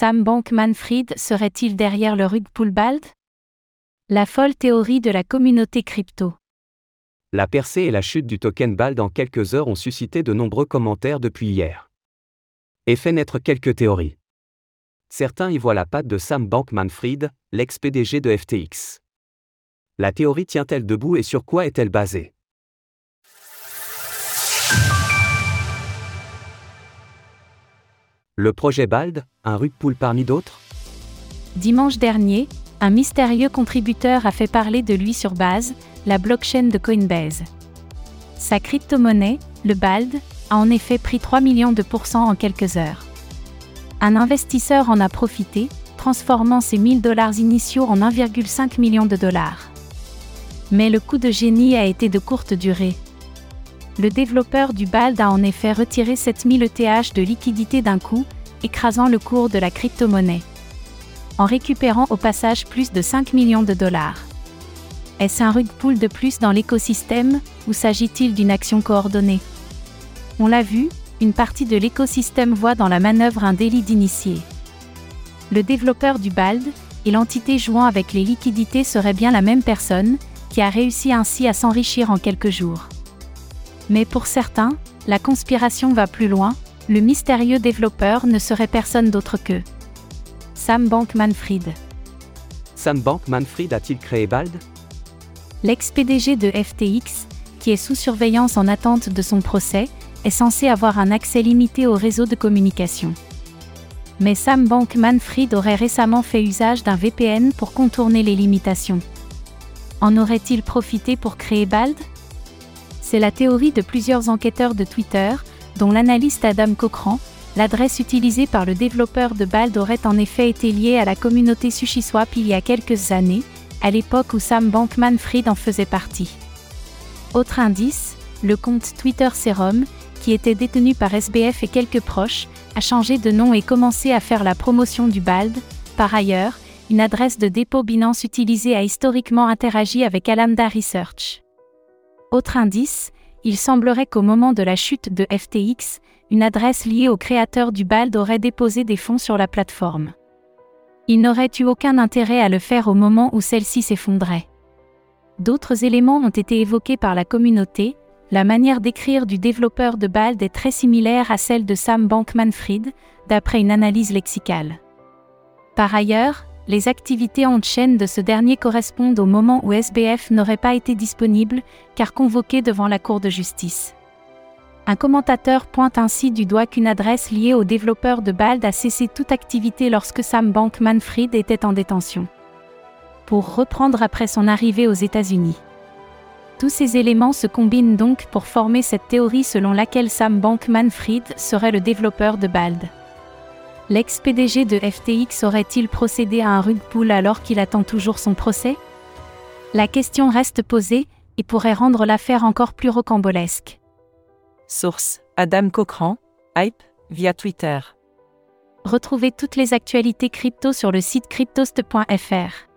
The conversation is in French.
Sam Bankman-Fried serait-il derrière le rug Bald La folle théorie de la communauté crypto. La percée et la chute du token BALD en quelques heures ont suscité de nombreux commentaires depuis hier. Et fait naître quelques théories. Certains y voient la patte de Sam Bankman-Fried, l'ex-PDG de FTX. La théorie tient-elle debout et sur quoi est-elle basée? Le projet BALD, un rug parmi d'autres? Dimanche dernier, un mystérieux contributeur a fait parler de lui sur Base, la blockchain de Coinbase. Sa crypto-monnaie, le BALD, a en effet pris 3 millions de pourcents en quelques heures. Un investisseur en a profité, transformant ses 1000 dollars initiaux en 1,5 million de dollars. Mais le coup de génie a été de courte durée. Le développeur du BALD a en effet retiré 7000 ETH de liquidité d'un coup, écrasant le cours de la crypto-monnaie. En récupérant au passage plus de 5 millions de dollars. Est-ce un rug pull de plus dans l'écosystème, ou s'agit-il d'une action coordonnée? On l'a vu, une partie de l'écosystème voit dans la manœuvre un délit d'initié. Le développeur du BALD, et l'entité jouant avec les liquidités serait bien la même personne, qui a réussi ainsi à s'enrichir en quelques jours. Mais pour certains, la conspiration va plus loin, le mystérieux développeur ne serait personne d'autre que Sam Bankman-Fried. Sam Bankman-Fried a-t-il créé BALD? L'ex-PDG de FTX, qui est sous surveillance en attente de son procès, est censé avoir un accès limité au réseau de communication. Mais Sam Bankman-Fried aurait récemment fait usage d'un VPN pour contourner les limitations. En aurait-il profité pour créer BALD? C'est la théorie de plusieurs enquêteurs de Twitter, dont l'analyste Adam Cochran. L'adresse utilisée par le développeur de BALD aurait en effet été liée à la communauté SushiSwap il y a quelques années, à l'époque où Sam Bankman-Fried en faisait partie. Autre indice, le compte Twitter Serum, qui était détenu par SBF et quelques proches, a changé de nom et commencé à faire la promotion du BALD. Par ailleurs, une adresse de dépôt Binance utilisée a historiquement interagi avec Alamda Research. Autre indice, il semblerait qu'au moment de la chute de FTX, une adresse liée au créateur du BALD aurait déposé des fonds sur la plateforme. Il n'aurait eu aucun intérêt à le faire au moment où celle-ci s'effondrait. D'autres éléments ont été évoqués par la communauté, la manière d'écrire du développeur de BALD est très similaire à celle de Sam Bankman-Fried, d'après une analyse lexicale. Par ailleurs, les activités en chaîne de ce dernier correspondent au moment où SBF n'aurait pas été disponible, car convoqué devant la Cour de justice. Un commentateur pointe ainsi du doigt qu'une adresse liée au développeur de BALD a cessé toute activité lorsque Sam Bankman-Fried était en détention. Pour reprendre après son arrivée aux États-Unis. Tous ces éléments se combinent donc pour former cette théorie selon laquelle Sam Bankman-Fried serait le développeur de BALD. L'ex-PDG de FTX aurait-il procédé à un rug pull alors qu'il attend toujours son procès? La question reste posée et pourrait rendre l'affaire encore plus rocambolesque. Source Adam Cochran, Hype, via Twitter. Retrouvez toutes les actualités crypto sur le site cryptost.fr.